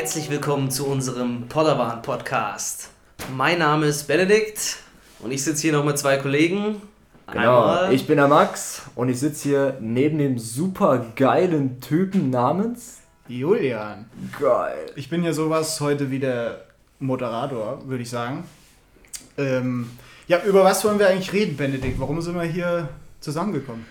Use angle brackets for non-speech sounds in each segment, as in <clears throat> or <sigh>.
Herzlich willkommen zu unserem Podderbahn Podcast. Mein Name ist Benedikt und ich sitze hier noch mit zwei Kollegen. Genau, Einmal ich bin der Max und ich sitze hier neben dem super geilen Typen namens Julian. Geil. Ich bin ja sowas heute wie der Moderator, würde ich sagen. Ähm, ja, über was wollen wir eigentlich reden, Benedikt? Warum sind wir hier zusammengekommen?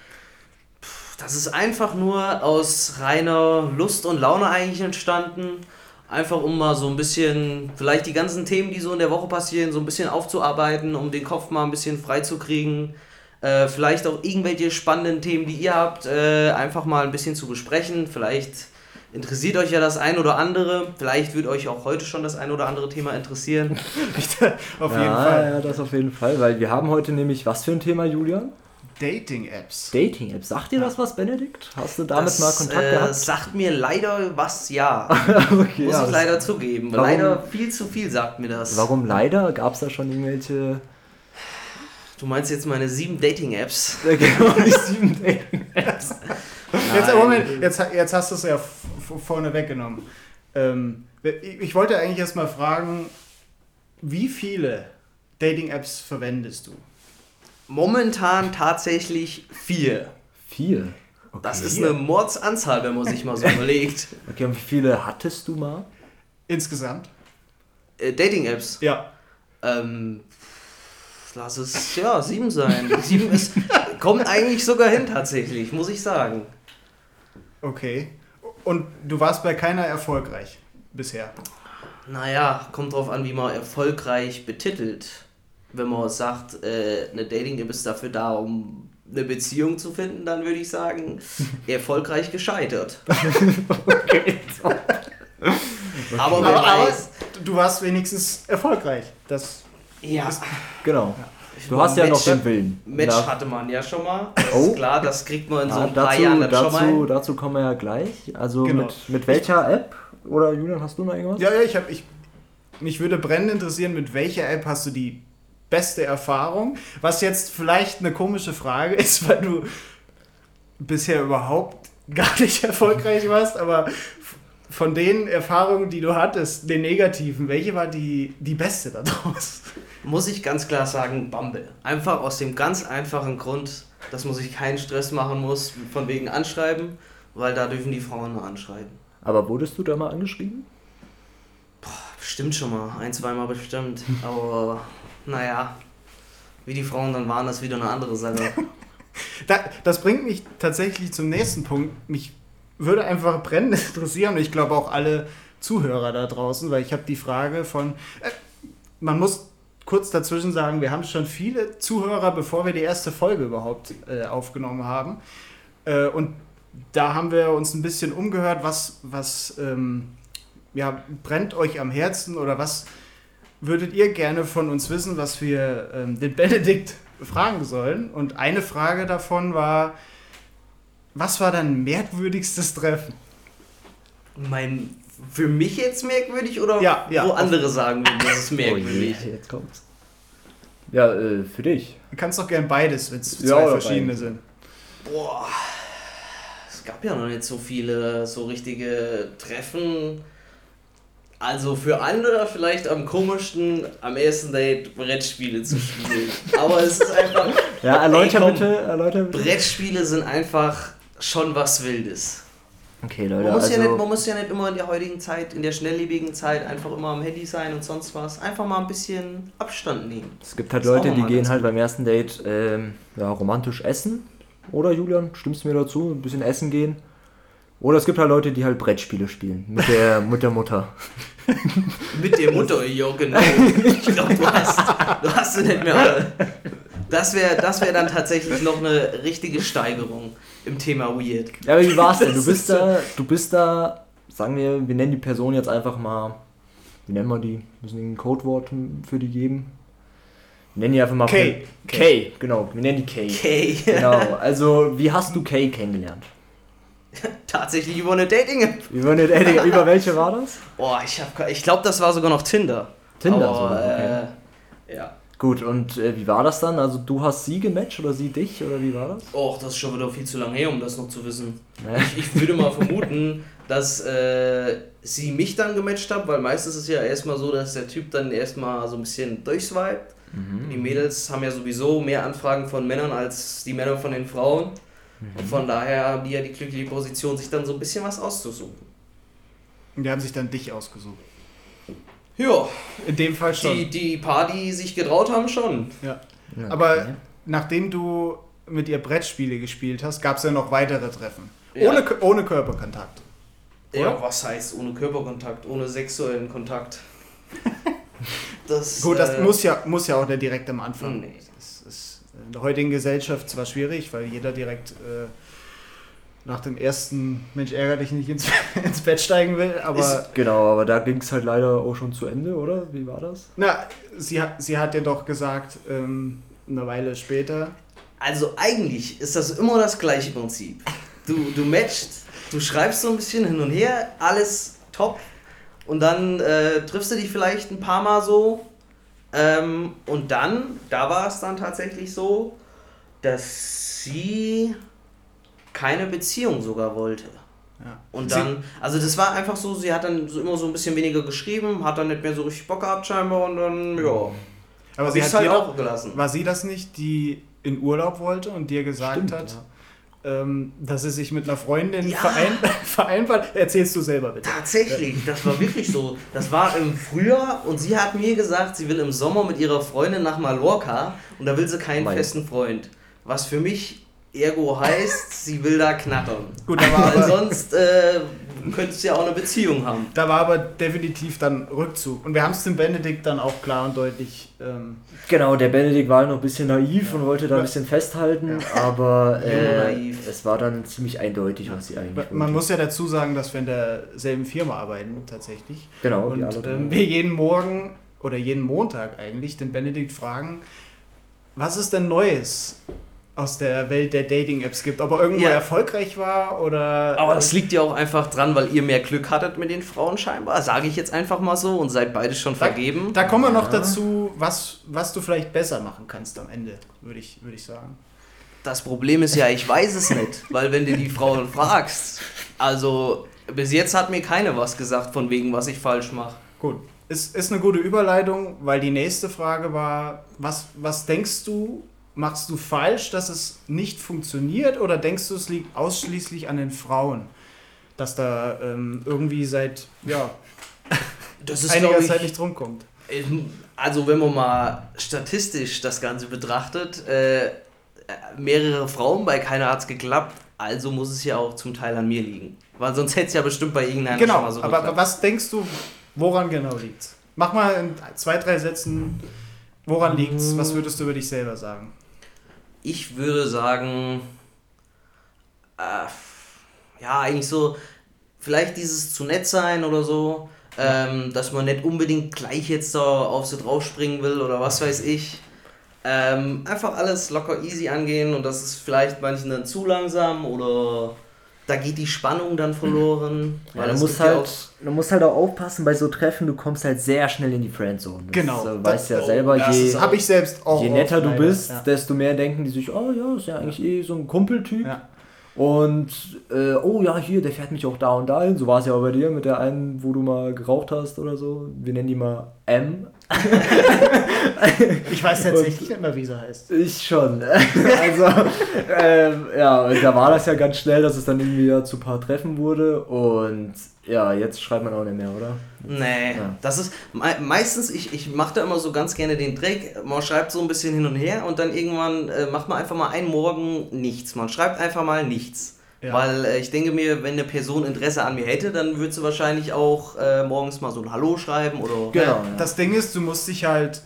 Das ist einfach nur aus reiner Lust und Laune eigentlich entstanden. Einfach um mal so ein bisschen, vielleicht die ganzen Themen, die so in der Woche passieren, so ein bisschen aufzuarbeiten, um den Kopf mal ein bisschen frei zu kriegen. Äh, vielleicht auch irgendwelche spannenden Themen, die ihr habt, äh, einfach mal ein bisschen zu besprechen. Vielleicht interessiert euch ja das ein oder andere. Vielleicht wird euch auch heute schon das ein oder andere Thema interessieren. <laughs> auf jeden ja, Fall. Ja, das auf jeden Fall, weil wir haben heute nämlich was für ein Thema, Julian? Dating-Apps. Dating-Apps. Sagt dir das was, Benedikt? Hast du damit das, mal Kontakt äh, gehabt? Sagt mir leider was, ja. <laughs> okay, Muss ja, ich leider zugeben. Warum, leider viel zu viel sagt mir das. Warum leider? Gab es da schon irgendwelche... Du meinst jetzt meine sieben Dating-Apps? <laughs> genau, die sieben Dating-Apps. <laughs> jetzt, Moment, jetzt, jetzt hast du es ja vorne weggenommen. Ähm, ich wollte eigentlich erst mal fragen, wie viele Dating-Apps verwendest du? Momentan tatsächlich vier. Vier? Okay. Das ist eine Mordsanzahl, wenn man sich mal so <laughs> überlegt. Okay, und wie viele hattest du mal? Insgesamt? Äh, Dating-Apps? Ja. Ähm, lass es ja sieben sein. <laughs> sieben ist, kommt eigentlich sogar hin tatsächlich, muss ich sagen. Okay. Und du warst bei keiner erfolgreich bisher? Naja, kommt drauf an, wie man erfolgreich betitelt wenn man sagt, äh, eine Dating-App ist dafür da, um eine Beziehung zu finden, dann würde ich sagen, <laughs> erfolgreich gescheitert. <laughs> okay. aber, aber, aber du warst wenigstens erfolgreich. Das ja. Ist, genau. Ja. Du hast ja Match, noch den Willen. Match ja. hatte man ja schon mal. Das oh. ist klar, das kriegt man in ja, so ein dazu, paar Jahren dann dazu, schon mal. Dazu kommen wir ja gleich. Also genau. mit, mit welcher App? Oder Julian, hast du noch irgendwas? Ja, ja, ich habe ich mich würde brennend interessieren, mit welcher App hast du die beste Erfahrung? Was jetzt vielleicht eine komische Frage ist, <laughs> weil du bisher überhaupt gar nicht <laughs> erfolgreich warst, aber von den Erfahrungen, die du hattest, den negativen, welche war die, die beste daraus? Muss ich ganz klar sagen, Bumble. Einfach aus dem ganz einfachen Grund, dass man sich keinen Stress machen muss, von wegen Anschreiben, weil da dürfen die Frauen nur anschreiben. Aber wurdest du da mal angeschrieben? Boah, bestimmt schon mal. Ein, zweimal bestimmt. Aber naja, wie die Frauen dann waren, das wieder eine andere Sache. <laughs> das bringt mich tatsächlich zum nächsten Punkt. Mich würde einfach brennend <laughs> interessieren und ich glaube auch alle Zuhörer da draußen, weil ich habe die Frage von, äh, man muss kurz dazwischen sagen, wir haben schon viele Zuhörer, bevor wir die erste Folge überhaupt äh, aufgenommen haben. Äh, und da haben wir uns ein bisschen umgehört, was, was ähm, ja, brennt euch am Herzen oder was würdet ihr gerne von uns wissen, was wir ähm, den Benedikt fragen sollen. Und eine Frage davon war, was war dein merkwürdigstes Treffen? Mein, für mich jetzt merkwürdig oder ja, ja, wo andere sagen würden, das ist merkwürdig? Oh je, jetzt kommt's. Ja, äh, für dich. Du kannst doch gern beides, wenn es ja, zwei verschiedene sind. Boah, es gab ja noch nicht so viele so richtige Treffen also für andere vielleicht am komischsten am ersten Date Brettspiele zu spielen. Aber es ist einfach. <laughs> Ja, erläuter ey, bitte, erläuter bitte. Brettspiele sind einfach schon was Wildes. Okay, Leute. Man muss, also ja nicht, man muss ja nicht immer in der heutigen Zeit, in der schnelllebigen Zeit, einfach immer am Handy sein und sonst was. Einfach mal ein bisschen Abstand nehmen. Es gibt halt Leute, die gehen halt beim ersten Date ähm, ja, romantisch essen. Oder Julian, stimmst du mir dazu? Ein bisschen essen gehen. Oder es gibt halt Leute, die halt Brettspiele spielen. Mit der, <laughs> mit der Mutter. mit der Mutter, ja, genau. Ich glaube, du hast, du hast sie nicht mehr. Das wäre das wär dann tatsächlich noch eine richtige Steigerung im Thema Weird. Ja, aber wie war's denn? Du bist da, du bist da, sagen wir, wir nennen die Person jetzt einfach mal, wie nennen wir die? Wir müssen ein Codewort für die geben. Wir nennen die einfach mal K. K, K genau. Wir nennen die K. K. Genau. Also, wie hast du K kennengelernt? <laughs> Tatsächlich über eine Dating-App. Über eine Dating-App. <laughs> über welche war das? Boah, ich, ich glaube, das war sogar noch Tinder. Tinder, Aber, so, okay. Äh, ja. Gut, und äh, wie war das dann? Also du hast sie gematcht oder sie dich oder wie war das? Och, das ist schon wieder viel zu lange her, um das noch zu wissen. Ja. Ich, ich würde mal <laughs> vermuten, dass äh, sie mich dann gematcht hat, weil meistens ist es ja erstmal so, dass der Typ dann erstmal so ein bisschen durchswiped. Die Mädels haben ja sowieso mehr Anfragen von Männern als die Männer von den Frauen. Und von daher haben die ja die glückliche Position, sich dann so ein bisschen was auszusuchen. Und die haben sich dann dich ausgesucht. Ja, In dem Fall schon. die, die paar, die sich getraut haben, schon. ja. Ja, Aber okay. nachdem du mit ihr Brettspiele gespielt hast, gab es ja noch weitere Treffen. Ja. Ohne, ohne Körperkontakt. Ja, Oder? was heißt ohne Körperkontakt, ohne sexuellen Kontakt? <laughs> Das, Gut, das äh, muss, ja, muss ja auch der direkt am Anfang. Nee. In der heutigen Gesellschaft zwar schwierig, weil jeder direkt äh, nach dem ersten Mensch ärger dich nicht ins, <laughs> ins Bett steigen will, aber Ist- Genau, aber da ging es halt leider auch schon zu Ende, oder? Wie war das? na, sie, hat- sie hat dir doch gesagt, ähm, eine Weile später, Also eigentlich ist das immer das gleiche Prinzip. Du, du matchst, du schreibst so ein bisschen hin und her, alles top. Und dann äh, triffst du dich vielleicht ein paar Mal so. Ähm, und dann, da war es dann tatsächlich so, dass sie keine Beziehung sogar wollte. ja. Und dann, also das war einfach so, sie hat dann so immer so ein bisschen weniger geschrieben, hat dann nicht mehr so richtig Bock gehabt scheinbar und dann, ja, aber sie hat halt auch gelassen. War sie das nicht, die in Urlaub wollte und dir gesagt Stimmt, hat, ja. Ähm, dass sie sich mit einer Freundin Ja. verein <laughs> vereinbart? Erzählst du selber bitte. Tatsächlich, das war wirklich so. Das war im Frühjahr und sie hat mir gesagt, sie will im Sommer mit ihrer Freundin nach Mallorca und da will sie keinen Mein. festen Freund. Was für mich ergo heißt, sie will da knattern. Gut, Weil aber, sonst äh, könntest du ja auch eine Beziehung haben. da war aber definitiv dann Rückzug. Und wir haben es dem Benedikt dann auch klar und deutlich. Ähm, Genau, der Benedikt war noch ein bisschen naiv und wollte da ein bisschen festhalten, aber Junge äh, naiv. es war dann ziemlich eindeutig, was sie eigentlich man wollte. muss ja dazu sagen, dass wir in derselben Firma arbeiten, tatsächlich. Genau, Und ähm, wir jeden Morgen oder jeden Montag eigentlich den Benedikt fragen, was es denn Neues aus der Welt der Dating-Apps gibt. Ob er irgendwo Ja. erfolgreich war oder. Aber das liegt ja auch einfach dran, weil ihr mehr Glück hattet mit den Frauen scheinbar, sage ich jetzt einfach mal so und seid beide schon Da- vergeben. Da kommen wir noch Ja. dazu, was, was du vielleicht besser machen kannst am Ende, würde ich, würde ich sagen. Das Problem ist ja, ich weiß es nicht, weil wenn du die Frauen fragst, also bis jetzt hat mir keine was gesagt von wegen, was ich falsch mache. Gut. Ist, ist eine gute Überleitung, weil die nächste Frage war, was, was denkst du, machst du falsch, dass es nicht funktioniert oder denkst du, es liegt ausschließlich an den Frauen? Dass da ähm, irgendwie seit ja, <laughs> ist einiger ich, Zeit nicht rumkommt. Also wenn man mal statistisch das Ganze betrachtet, äh, mehrere Frauen, bei keiner hat es geklappt, also muss es ja auch zum Teil an mir liegen. Weil sonst hätte es ja bestimmt bei irgendeiner schon Genau, mal so aber geklappt. was denkst du, woran genau liegt's? Mach mal in zwei, drei Sätzen, woran liegt's? Was würdest du über dich selber sagen? Ich würde sagen, äh, ja, eigentlich so, vielleicht dieses zu nett sein oder so, ähm, dass man nicht unbedingt gleich jetzt da auf sie draufspringen will oder was weiß ich. Ähm, einfach alles locker easy angehen und das ist vielleicht manchen dann zu langsam oder da geht die Spannung dann verloren. Ja, du es musst gibt ja halt, du musst halt auch aufpassen bei so Treffen, du kommst halt sehr schnell in die Friendzone. Das, Genau. äh, Das- weißt ja selber, je, Habe ich selbst auch. je netter oft du leider, bist, ja. desto mehr denken die sich, oh ja, ist ja eigentlich eh so ein Kumpeltyp. Ja. Und, äh, oh ja, hier, der fährt mich auch da und dahin. So war es ja auch bei dir mit der einen, wo du mal geraucht hast oder so. Wir nennen die mal M. <laughs> Ich weiß tatsächlich nicht mehr, wie sie heißt. Ich schon. <laughs> also, ähm, ja, und da war das ja ganz schnell, dass es dann irgendwie ja zu ein paar Treffen wurde. Und ja, jetzt schreibt man auch nicht mehr, oder? Nee, Ja. das ist mei- meistens, ich, ich mache da immer so ganz gerne den Trick, man schreibt so ein bisschen hin und her und dann irgendwann äh, macht man einfach mal einen Morgen nichts. Man schreibt einfach mal nichts. Ja. Weil äh, ich denke mir, wenn eine Person Interesse an mir hätte, dann würde sie wahrscheinlich auch äh, morgens mal so ein Hallo schreiben oder. Genau. Ja, Das Ding ist, du musst dich halt,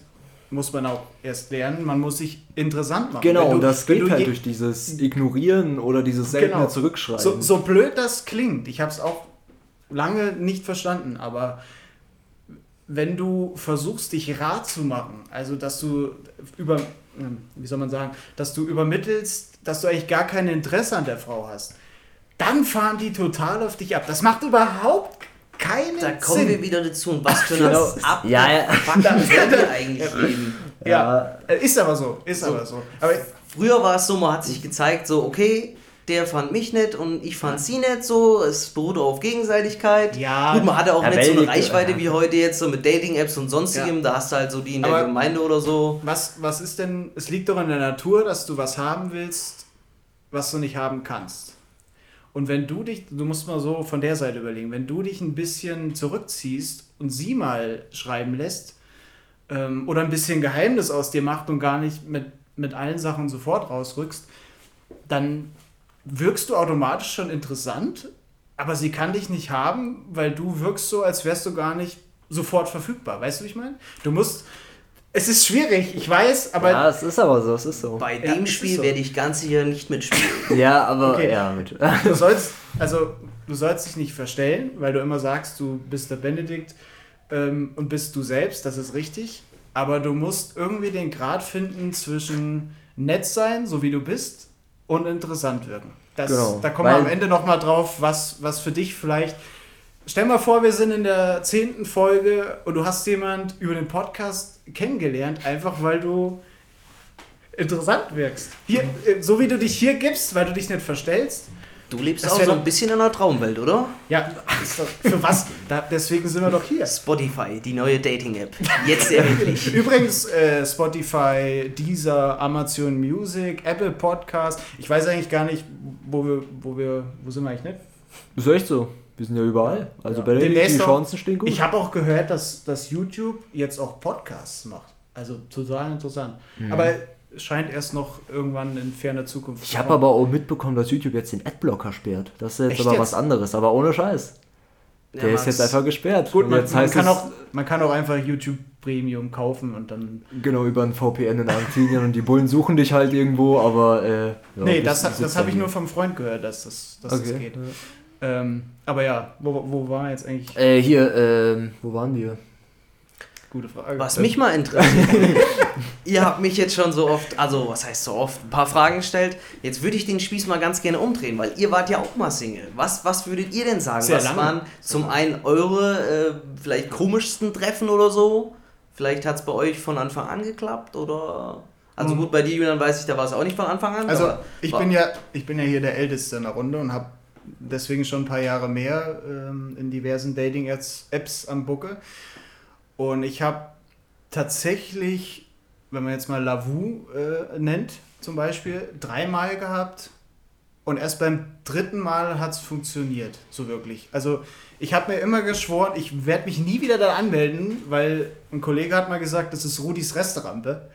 muss man auch erst lernen, man muss sich interessant machen. Genau, du- und das geht du halt durch dieses Ignorieren oder dieses seltene Genau. Zurückschreiben. So, so blöd das klingt, ich habe es auch lange nicht verstanden, aber wenn du versuchst, dich rar zu machen, also dass du über, hm, wie soll man sagen, dass du übermittelst, dass du eigentlich gar kein Interesse an der Frau hast, dann fahren die total auf dich ab. Das macht überhaupt keinen Da kommen Sinn. wir wieder dazu. Und was für eine Genau. Ab Ja, ja. Ihr <laughs> eigentlich leben? Ja, äh, ist aber so, ist So. aber so. Aber Früher war es so, man hat sich gezeigt, so, okay, der fand mich nett und ich fand sie nett, so, es beruhte auf Gegenseitigkeit. Ja. Gut, man hatte auch Ja, nicht so eine Reichweite ja. wie heute jetzt, so mit Dating-Apps und sonstigem, Ja. da hast du halt so die in der Aber- Gemeinde oder so. was, was ist denn, es liegt doch in der Natur, dass du was haben willst, was du nicht haben kannst. Und wenn du dich, du musst mal so von der Seite überlegen, wenn du dich ein bisschen zurückziehst und sie mal schreiben lässt ähm, oder ein bisschen Geheimnis aus dir macht und gar nicht mit, mit allen Sachen sofort rausrückst, dann wirkst du automatisch schon interessant, aber sie kann dich nicht haben, weil du wirkst so, als wärst du gar nicht sofort verfügbar. Weißt du, wie ich meine? Du musst. Es ist schwierig, ich weiß, aber ja, es ist aber so, es ist so. Bei Ja, dem Spiel so. werde ich ganz sicher nicht mitspielen. <laughs> Ja, aber Okay. ja, mit. du sollst, also du sollst dich nicht verstellen, weil du immer sagst, du bist der Benedikt ähm, und bist du selbst, das ist richtig. Aber du musst irgendwie den Grad finden zwischen nett sein, so wie du bist, und interessant wirken. Das, Genau, Da kommen wir am Ende nochmal drauf, was, was für dich vielleicht. Stell mal vor, wir sind in der zehnten Folge und du hast jemand über den Podcast kennengelernt, einfach weil du interessant wirkst. Hier, äh, so wie du dich hier gibst, weil du dich nicht verstellst. Du lebst Das auch so ein bisschen in einer Traumwelt, oder? Ja, für was? Da, deswegen sind wir doch hier. Spotify, die neue Dating-App. Jetzt erhältlich. <laughs> Übrigens, äh, Spotify, Deezer, Amazon Music, Apple Podcast. Ich weiß eigentlich gar nicht, wo wir, wo wir, wo sind wir eigentlich nicht? ist echt so. Wir sind ja überall. Also Ja. bei der Demnächst die Chancen stehen gut. Ich habe auch gehört, dass, dass YouTube jetzt auch Podcasts macht. Also total interessant. Aber es scheint erst noch irgendwann in ferner Zukunft Ich habe aber auch mitbekommen, dass YouTube jetzt den Adblocker sperrt. Das ist jetzt Echt aber jetzt? was anderes, aber ohne Scheiß. Der Ja, ist jetzt einfach gesperrt. Gut, man, jetzt man, kann es, auch, man kann auch einfach YouTube Premium kaufen und dann. Genau, über ein VPN in Argentinien und die Bullen suchen dich halt irgendwo, aber. Äh, ja, nee, das, das habe ich nur vom Freund gehört, dass das, dass das Okay. geht. Ähm, aber ja, wo, wo war jetzt eigentlich? Äh, hier, ähm, wo waren wir? Gute Frage. Was mich mal interessiert, <laughs> ihr habt mich jetzt schon so oft, also was heißt so oft, ein paar Fragen gestellt. Jetzt würde ich den Spieß mal ganz gerne umdrehen, weil ihr wart ja auch mal Single. Was, was würdet ihr denn sagen? Sehr was lange. waren zum einen eure äh, vielleicht komischsten Treffen oder so? Vielleicht hat es bei euch von Anfang an geklappt oder... Also Mhm. gut, bei dir, Julian, weiß ich, da war es auch nicht von Anfang an. Also aber ich bin ja, ich bin ja hier der Älteste in der Runde und habe deswegen schon ein paar Jahre mehr ähm, in diversen Dating-Apps am Bucke. Und ich habe tatsächlich, wenn man jetzt mal Lavu äh, nennt, zum Beispiel, dreimal gehabt. Und erst beim dritten Mal hat es funktioniert, so wirklich. Also ich habe mir immer geschworen, ich werde mich nie wieder da anmelden, weil ein Kollege hat mal gesagt, das ist Rudis Restaurante.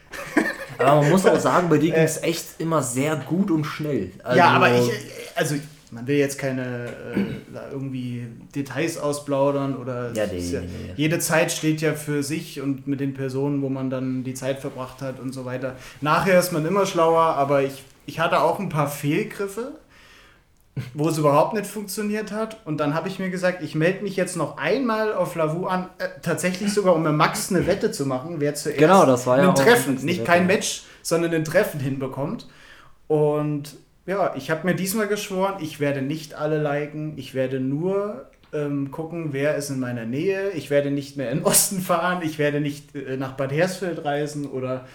Aber man muss auch sagen, bei dir <laughs> Äh, ging es echt immer sehr gut und schnell. Also, ja, aber ich, also man will jetzt keine äh, irgendwie Details ausplaudern oder Ja, nee, ja, nee, nee. jede Zeit steht ja für sich und mit den Personen, wo man dann die Zeit verbracht hat und so weiter. Nachher ist man immer schlauer, aber ich, ich hatte auch ein paar Fehlgriffe, wo es überhaupt nicht funktioniert hat und dann habe ich mir gesagt, ich melde mich jetzt noch einmal auf Lavu an, äh, tatsächlich sogar um mit Max eine Wette zu machen, wer zuerst Genau, das war ja ein Treffen, nicht kein Match, sondern ein Treffen hinbekommt. Und ja, ich habe mir diesmal geschworen, ich werde nicht alle liken, ich werde nur ähm, gucken, wer ist in meiner Nähe, ich werde nicht mehr in den <laughs> Osten fahren, ich werde nicht äh, nach Bad Hersfeld reisen oder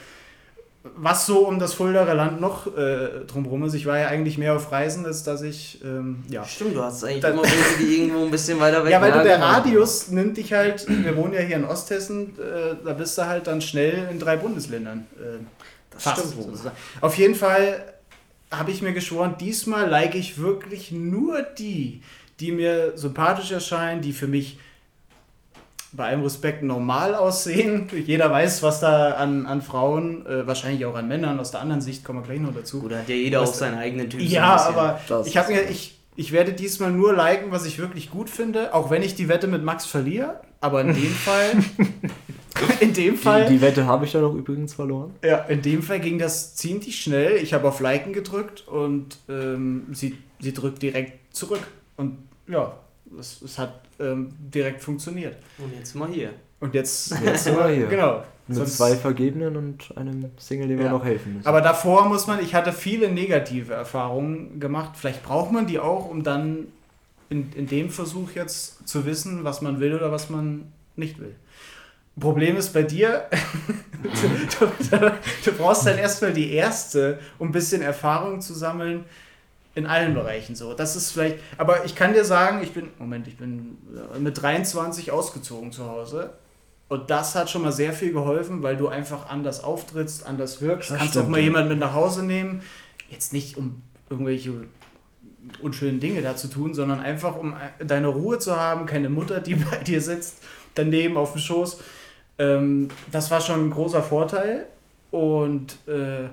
was so um das Fuldaer Land noch äh, drumherum ist. Ich war ja eigentlich mehr auf Reisen, als dass ich, ähm, ja. Stimmt, du hast eigentlich immer welche, die irgendwo ein bisschen weiter <laughs> weg Ja, weil du der. Radius nimmt dich halt, wir wohnen ja hier in Osthessen, äh, da bist du halt dann schnell in drei Bundesländern. Äh, Das fast, stimmt sozusagen. Auf jeden Fall habe ich mir geschworen, diesmal like ich wirklich nur die, die mir sympathisch erscheinen, die für mich bei allem Respekt normal aussehen. <laughs> Jeder weiß, was da an, an Frauen, äh, wahrscheinlich auch an Männern, aus der anderen Sicht kommen wir gleich noch dazu. Da hat ja jeder Was- auch seinen eigenen Typ. Ja, aber Das ich habe ist mir, ich, ich werde diesmal nur liken, was ich wirklich gut finde, auch wenn ich die Wette mit Max verliere. Aber in dem <laughs> Fall, <laughs> in dem Fall, Die, die Wette habe ich dann auch übrigens verloren. ja, in dem Fall ging das ziemlich schnell. Ich habe auf Liken gedrückt und ähm, sie, sie drückt direkt zurück. Und ja, es, es hat ähm, direkt funktioniert. Und jetzt mal hier. Und jetzt, <laughs> Jetzt sind wir hier. genau. Mit Sonst- zwei Vergebenen und einem Single, dem wir Ja. noch helfen müssen. Aber davor muss man, ich hatte viele negative Erfahrungen gemacht. Vielleicht braucht man die auch, um dann in, in dem Versuch jetzt zu wissen, was man will oder was man nicht will. Problem ist bei dir, <laughs> du, du, du brauchst dann erstmal die erste, um ein bisschen Erfahrung zu sammeln in allen Bereichen so. Das ist vielleicht, aber ich kann dir sagen, ich bin, Moment, ich bin äh, mit 23 ausgezogen zu Hause. Und das hat schon mal sehr viel geholfen, weil du einfach anders auftrittst, anders wirkst. Das Kannst stimmt, auch mal ja. jemanden mit nach Hause nehmen. Jetzt nicht um irgendwelche unschönen Dinge da zu tun, sondern einfach um äh, deine Ruhe zu haben, keine Mutter, die <laughs> bei dir sitzt, daneben auf dem Schoß. Ähm, das war schon ein großer Vorteil. Und äh,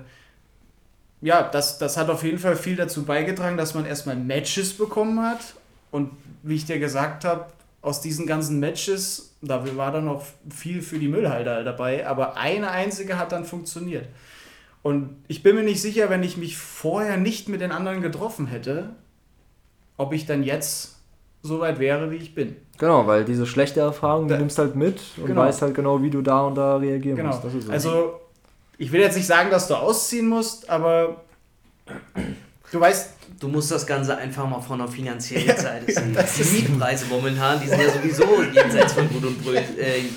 ja, das, das hat auf jeden Fall viel dazu beigetragen, dass man erstmal Matches bekommen hat. Und wie ich dir gesagt habe, aus diesen ganzen Matches, da war dann noch viel für die Müllhalter dabei, aber eine einzige hat dann funktioniert. Und ich bin mir nicht sicher, wenn ich mich vorher nicht mit den anderen getroffen hätte, ob ich dann jetzt so weit wäre, wie ich bin. Genau, weil diese schlechte Erfahrung, die Da- nimmst halt mit und Genau. weißt halt genau, wie du da und da reagieren Genau. musst. Das ist so. Also, ich will jetzt nicht sagen, dass du ausziehen musst, aber du weißt, Du musst das Ganze einfach mal von der finanziellen <laughs> Ja, Seite ja, sehen. das die Mietpreise momentan, die sind ja sowieso jenseits von Gut und, Brö äh,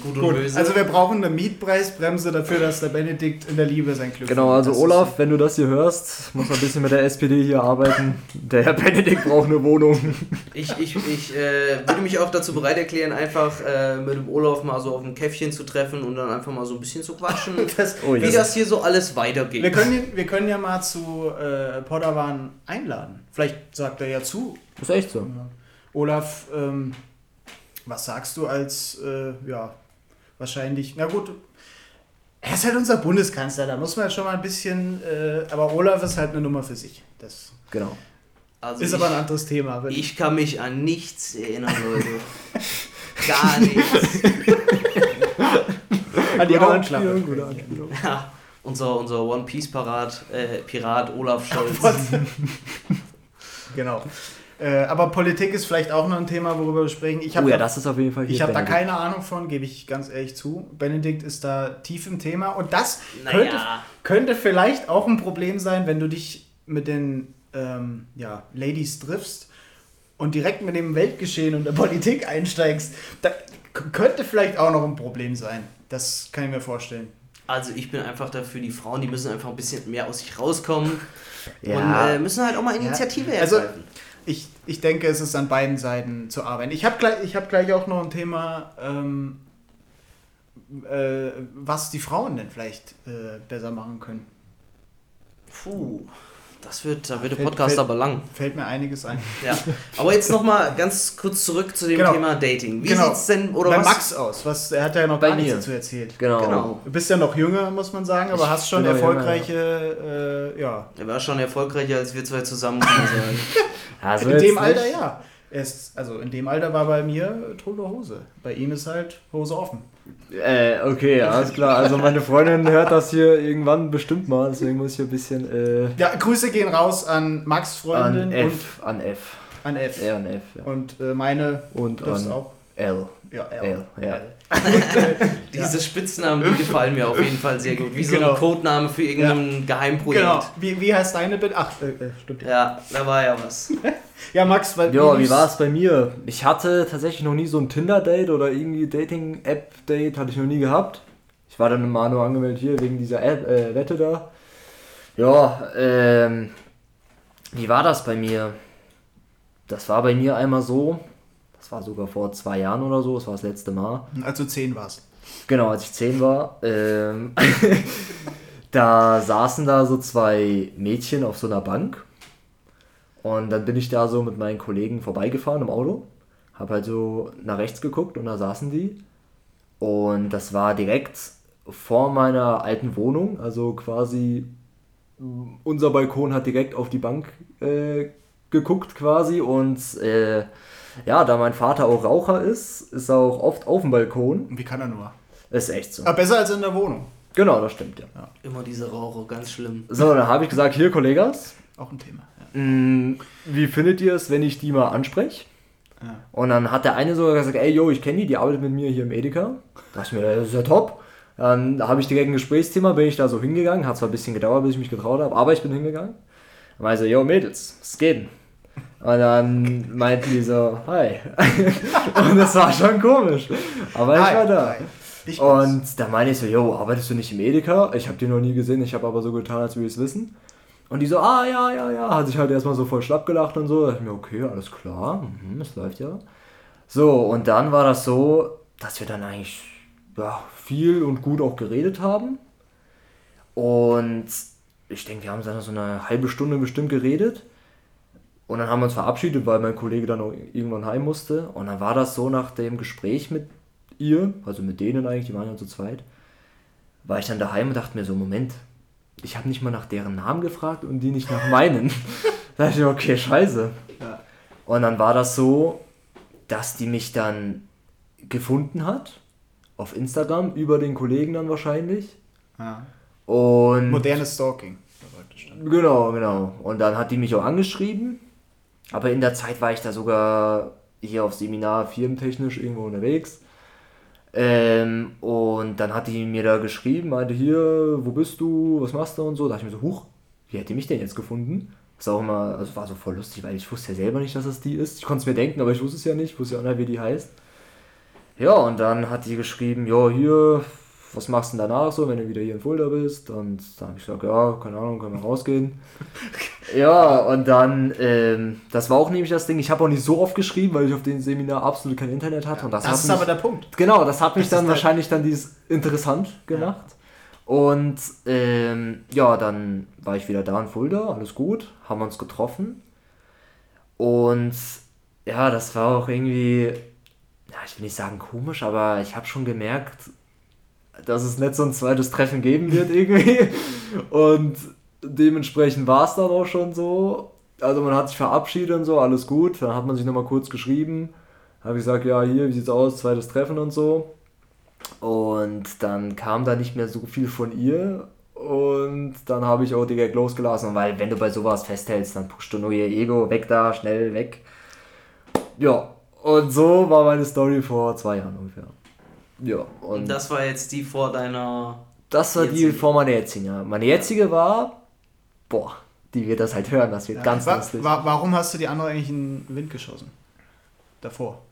gut und gut, Böse. also wir brauchen eine Mietpreisbremse dafür, dass der Benedikt in der Liebe sein Glück Genau, also Das Olaf, wenn du das hier hörst, muss man ein bisschen mit der SPD hier arbeiten. Der Herr Benedikt braucht eine Wohnung. Ich, ich, ich äh, würde mich auch dazu bereit erklären, einfach äh, mit dem Olaf mal so auf ein Käffchen zu treffen und dann einfach mal so ein bisschen zu quatschen, <laughs> Das, Oh, wie ja. das hier so alles weitergeht. wir, können, wir können ja mal zu äh, Podawan einladen. Vielleicht sagt er ja zu. ist echt so. Olaf, ähm, was sagst du als, äh, ja, wahrscheinlich, na gut, er ist halt unser Bundeskanzler, da muss man schon mal ein bisschen, äh, aber Olaf ist halt eine Nummer für sich. Das Genau. also ist ich, aber ein anderes Thema. Wenn- ich kann mich an nichts erinnern, Leute. Gar nichts. <laughs> an die Augenklappe. Anspielung. Ja, unser, unser One Piece Parat, äh, Pirat Olaf <laughs> Scholz. Genau. Äh, aber Politik ist vielleicht auch noch ein Thema, worüber wir sprechen. Ich habe Oh ja, das ist auf jeden Fall hier ich habe da keine Ahnung von, gebe ich ganz ehrlich zu. Benedikt ist da tief im Thema und das Naja. könnte, könnte vielleicht auch ein Problem sein, wenn du dich mit den ähm, ja, Ladies triffst und direkt mit dem Weltgeschehen und der Politik einsteigst. Da könnte vielleicht auch noch ein Problem sein. Das kann ich mir vorstellen. Also ich bin einfach dafür, die Frauen, die müssen einfach ein bisschen mehr aus sich rauskommen Ja. und äh, müssen halt auch mal Initiative Also- ergreifen. Ich, ich denke, es ist an beiden Seiten zu arbeiten. Ich habe gleich, ich hab gleich auch noch ein Thema, ähm, äh, was die Frauen denn vielleicht äh, besser machen können. Puh, das wird, da wird der Fällt- Podcast fällt- aber lang. Fällt mir einiges ein. Ja. Aber jetzt nochmal ganz kurz zurück zu dem Genau. Thema Dating. Wie Genau. sieht's denn, oder Bei was? Max aus. Was, er hat ja noch Bei gar nichts mir. dazu erzählt. Genau. Genau. Du bist ja noch jünger, muss man sagen, aber Ich hast schon erfolgreiche, äh, ja. Er war schon erfolgreicher als wir zwei zusammen. Also <laughs> in dem nicht. Alter ja. Er ist, also in dem Alter war bei mir tote Hose. Bei ihm ist halt Hose offen. Äh, okay, alles klar. Also meine Freundin hört das hier irgendwann bestimmt mal, deswegen muss ich ein bisschen äh, Ja, Grüße gehen raus an Max Freundin an F, an F. und an F. R und F, ja. Und äh, meine Und das an auch. L. Ja, L, ja. <laughs> Diese Spitznamen, die gefallen mir auf jeden Fall sehr gut. Wie so Genau. ein Codename für irgendein Geheimprojekt. Genau. Wie, wie heißt deine bitte? Ach, äh, äh, stimmt ja. Ja, da war ja was. <laughs> Ja, Max, weil Ja, wie war es bei mir? Ich hatte tatsächlich noch nie so ein Tinder-Date oder irgendwie Dating-App-Date, hatte ich noch nie gehabt. Ich war dann immer nur angemeldet hier wegen dieser App, äh, Wette da. Ja, ähm, wie war das bei mir? Das war bei mir einmal so, das war sogar vor zwei Jahren oder so, das war das letzte Mal. Als du 10 warst. Genau, als ich 10 war, ähm, <laughs> da saßen da so zwei Mädchen auf so einer Bank. Und dann bin ich da so mit meinen Kollegen vorbeigefahren im Auto. Hab halt so nach rechts geguckt und da saßen die. Und das war direkt vor meiner alten Wohnung. Also quasi unser Balkon hat direkt auf die Bank äh, geguckt quasi. Und äh, ja, da mein Vater auch Raucher ist, ist er auch oft auf dem Balkon. Wie kann er nur? Ist echt so. Aber besser als in der Wohnung. Genau, das stimmt, ja. Immer diese Raucher, ganz schlimm. So, dann habe ich gesagt, hier, Kollegas, Auch ein Thema. Ja. mh, wie findet ihr es, wenn ich die mal anspreche? Ja. Und dann hat der eine sogar gesagt, ey, yo, ich kenne die, die arbeitet mit mir hier im Edeka. Da dachte ich mir, das ist ja top. Dann habe ich direkt ein Gesprächsthema, bin ich da so hingegangen. Hat zwar ein bisschen gedauert, bis ich mich getraut habe, aber ich bin hingegangen. Dann meinte so, yo, Mädels, was geht denn? Und dann meinten die so, hi. <laughs> Und das war schon komisch. Aber ich Hi. war da. War's. Und da meine ich so, yo, arbeitest du nicht im Edeka? Ich habe die noch nie gesehen, ich habe aber so getan, als würde ich es wissen. Und die so, ah, ja, ja, ja, hat sich halt erstmal so voll schlapp gelacht und so. Da dachte ich mir, okay, alles klar, mhm, es läuft ja. So, und dann war das so, dass wir dann eigentlich ja, viel und gut auch geredet haben. Und ich denke, wir haben dann so eine halbe Stunde bestimmt geredet. Und dann haben wir uns verabschiedet, weil mein Kollege dann auch irgendwann heim musste. Und dann war das so nach dem Gespräch mit ihr, also mit denen eigentlich, die waren ja zu zweit, war ich dann daheim und dachte mir so, Moment, ich habe nicht mal nach deren Namen gefragt und die nicht nach meinen. <laughs> da dachte ich, okay, scheiße. Ja. Und dann war das so, dass die mich dann gefunden hat, auf Instagram, über den Kollegen dann wahrscheinlich. Ja. Und Modernes Stalking. Genau, genau. Und dann hat die mich auch angeschrieben. Aber in der Zeit war ich da sogar hier auf Seminar firmentechnisch irgendwo unterwegs. Ähm, und dann hat die mir da geschrieben, meinte hier, wo bist du, was machst du und so. Da dachte ich mir so, huch, wie hat die mich denn jetzt gefunden? Das war auch immer, also war so voll lustig, weil ich wusste ja selber nicht, dass es die ist. Ich konnte es mir denken, aber ich wusste es ja nicht. Ich wusste ja auch nicht, wie die heißt. Ja, und dann hat die geschrieben, ja, hier, was machst du denn danach so, wenn du wieder hier in Fulda bist? Und dann habe ich gesagt, ja, keine Ahnung, können wir rausgehen. <laughs> ja, und dann, ähm, das war auch nämlich das Ding, ich habe auch nicht so oft geschrieben, weil ich auf dem Seminar absolut kein Internet hatte. und das, Das hat ist mich, aber der Punkt. Genau, das hat mich Das dann wahrscheinlich dann dieses interessant gemacht. Und ähm, ja, dann war ich wieder da in Fulda, alles gut, haben uns getroffen. Und ja, das war auch irgendwie, ja, ich will nicht sagen komisch, aber ich habe schon gemerkt, dass es nicht so ein zweites Treffen geben wird <laughs> irgendwie. Und dementsprechend war es dann auch schon so. Also man hat sich verabschiedet und so, alles gut. Dann hat man sich nochmal kurz geschrieben. Habe ich gesagt, ja, hier, wie sieht's aus, zweites Treffen und so. Und dann kam da nicht mehr so viel von ihr. Und dann habe ich auch die Gag losgelassen, weil wenn du bei sowas festhältst, dann pushst du nur ihr Ego weg da, schnell weg. Ja, und so war meine Story vor zwei Jahren ungefähr. Ja, und Und das war jetzt die vor deiner. das war die vor meiner jetzigen. Ja. Meine jetzige war, boah, die wird das halt hören, das wird ganz wa lustig. wa warum hast du die andere eigentlich in den Wind geschossen? Davor.